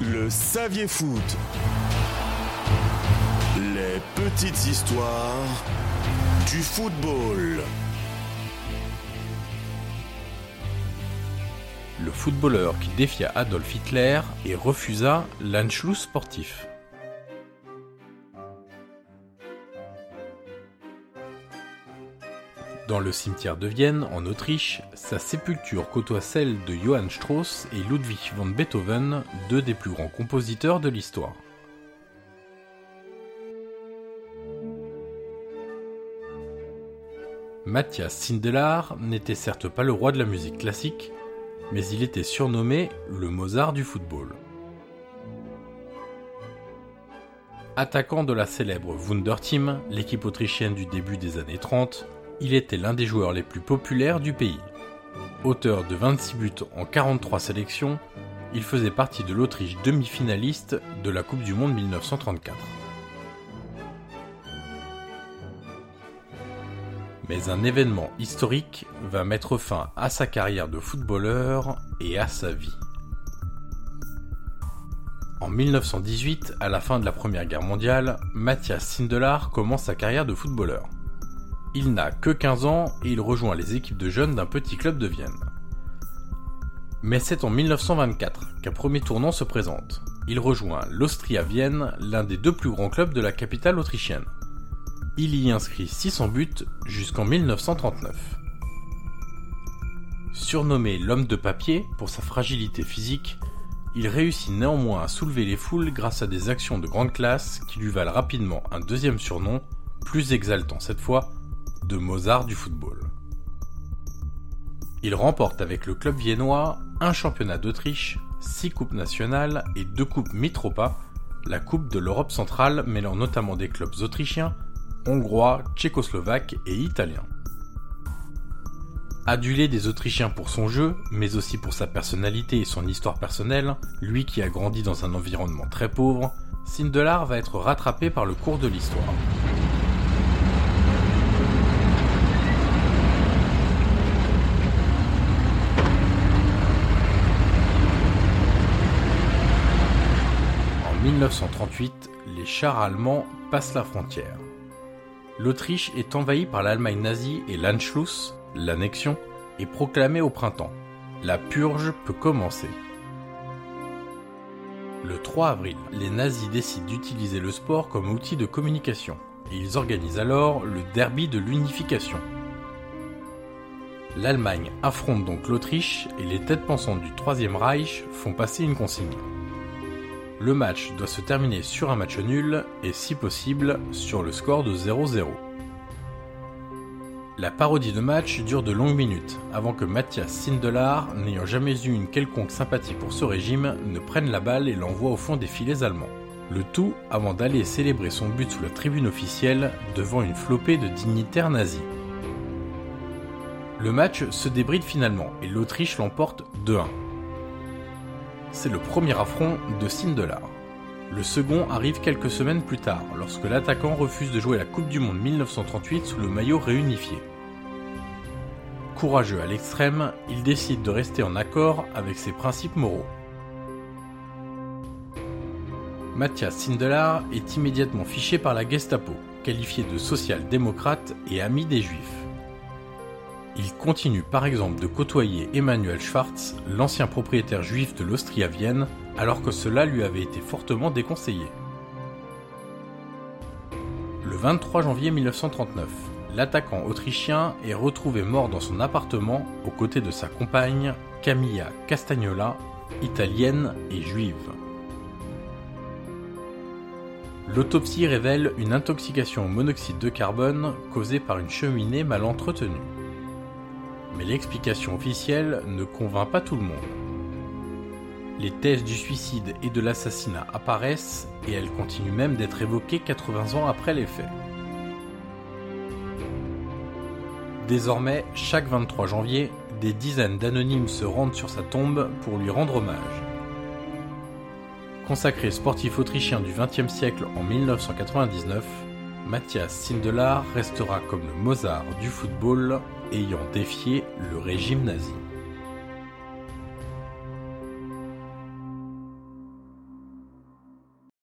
Le Saviez Foot. Les petites histoires du football. Le footballeur qui défia Adolf Hitler et refusa l'Anschluss sportif. Dans le cimetière de Vienne, en Autriche, sa sépulture côtoie celle de Johann Strauss et Ludwig van Beethoven, deux des plus grands compositeurs de l'histoire. Matthias Sindelar n'était certes pas le roi de la musique classique, mais il était surnommé le Mozart du football. Attaquant de la célèbre Wunderteam, l'équipe autrichienne du début des années 30, il était l'un des joueurs les plus populaires du pays. Auteur de 26 buts en 43 sélections, il faisait partie de l'Autriche demi-finaliste de la Coupe du Monde 1934. Mais un événement historique va mettre fin à sa carrière de footballeur et à sa vie. En 1918, à la fin de la Première Guerre mondiale, Matthias Sindelar commence sa carrière de footballeur. Il n'a que 15 ans et il rejoint les équipes de jeunes d'un petit club de Vienne. Mais c'est en 1924 qu'un premier tournant se présente. Il rejoint l'Austria Vienne, l'un des deux plus grands clubs de la capitale autrichienne. Il y inscrit 600 buts jusqu'en 1939. Surnommé l'homme de papier pour sa fragilité physique, il réussit néanmoins à soulever les foules grâce à des actions de grande classe qui lui valent rapidement un deuxième surnom, plus exaltant cette fois, de Mozart du football. Il remporte avec le club viennois un championnat d'Autriche, six coupes nationales et deux coupes Mitropa, la coupe de l'Europe centrale mêlant notamment des clubs autrichiens, hongrois, tchécoslovaques et italiens. Adulé des Autrichiens pour son jeu, mais aussi pour sa personnalité et son histoire personnelle, lui qui a grandi dans un environnement très pauvre, Sindelar va être rattrapé par le cours de l'histoire. 1938, les chars allemands passent la frontière. L'Autriche est envahie par l'Allemagne nazie et l'Anschluss, l'annexion, est proclamée au printemps. La purge peut commencer. Le 3 avril, les nazis décident d'utiliser le sport comme outil de communication, et ils organisent alors le derby de l'unification. L'Allemagne affronte donc l'Autriche et les têtes pensantes du Troisième Reich font passer une consigne. Le match doit se terminer sur un match nul et si possible sur le score de 0-0. La parodie de match dure de longues minutes avant que Mathias Sindelar, n'ayant jamais eu une quelconque sympathie pour ce régime, ne prenne la balle et l'envoie au fond des filets allemands. Le tout avant d'aller célébrer son but sous la tribune officielle devant une flopée de dignitaires nazis. Le match se débride finalement et l'Autriche l'emporte 2-1 c'est le premier affront de Sindelar. Le second arrive quelques semaines plus tard, lorsque l'attaquant refuse de jouer la Coupe du Monde 1938 sous le maillot réunifié. Courageux à l'extrême, il décide de rester en accord avec ses principes moraux. Matthias Sindelar est immédiatement fiché par la Gestapo, qualifié de social-démocrate et ami des Juifs. Il continue par exemple de côtoyer Emmanuel Schwartz, l'ancien propriétaire juif de l'Austria-Vienne, alors que cela lui avait été fortement déconseillé. Le 23 janvier 1939, l'attaquant autrichien est retrouvé mort dans son appartement aux côtés de sa compagne Camilla Castagnola, italienne et juive. L'autopsie révèle une intoxication au monoxyde de carbone causée par une cheminée mal entretenue. Mais l'explication officielle ne convainc pas tout le monde. Les thèses du suicide et de l'assassinat apparaissent et elles continuent même d'être évoquées 80 ans après les faits. Désormais, chaque 23 janvier, des dizaines d'anonymes se rendent sur sa tombe pour lui rendre hommage. Consacré sportif autrichien du XXe siècle en 1999, Matthias Sindelar restera comme le Mozart du football ayant défié le régime nazi.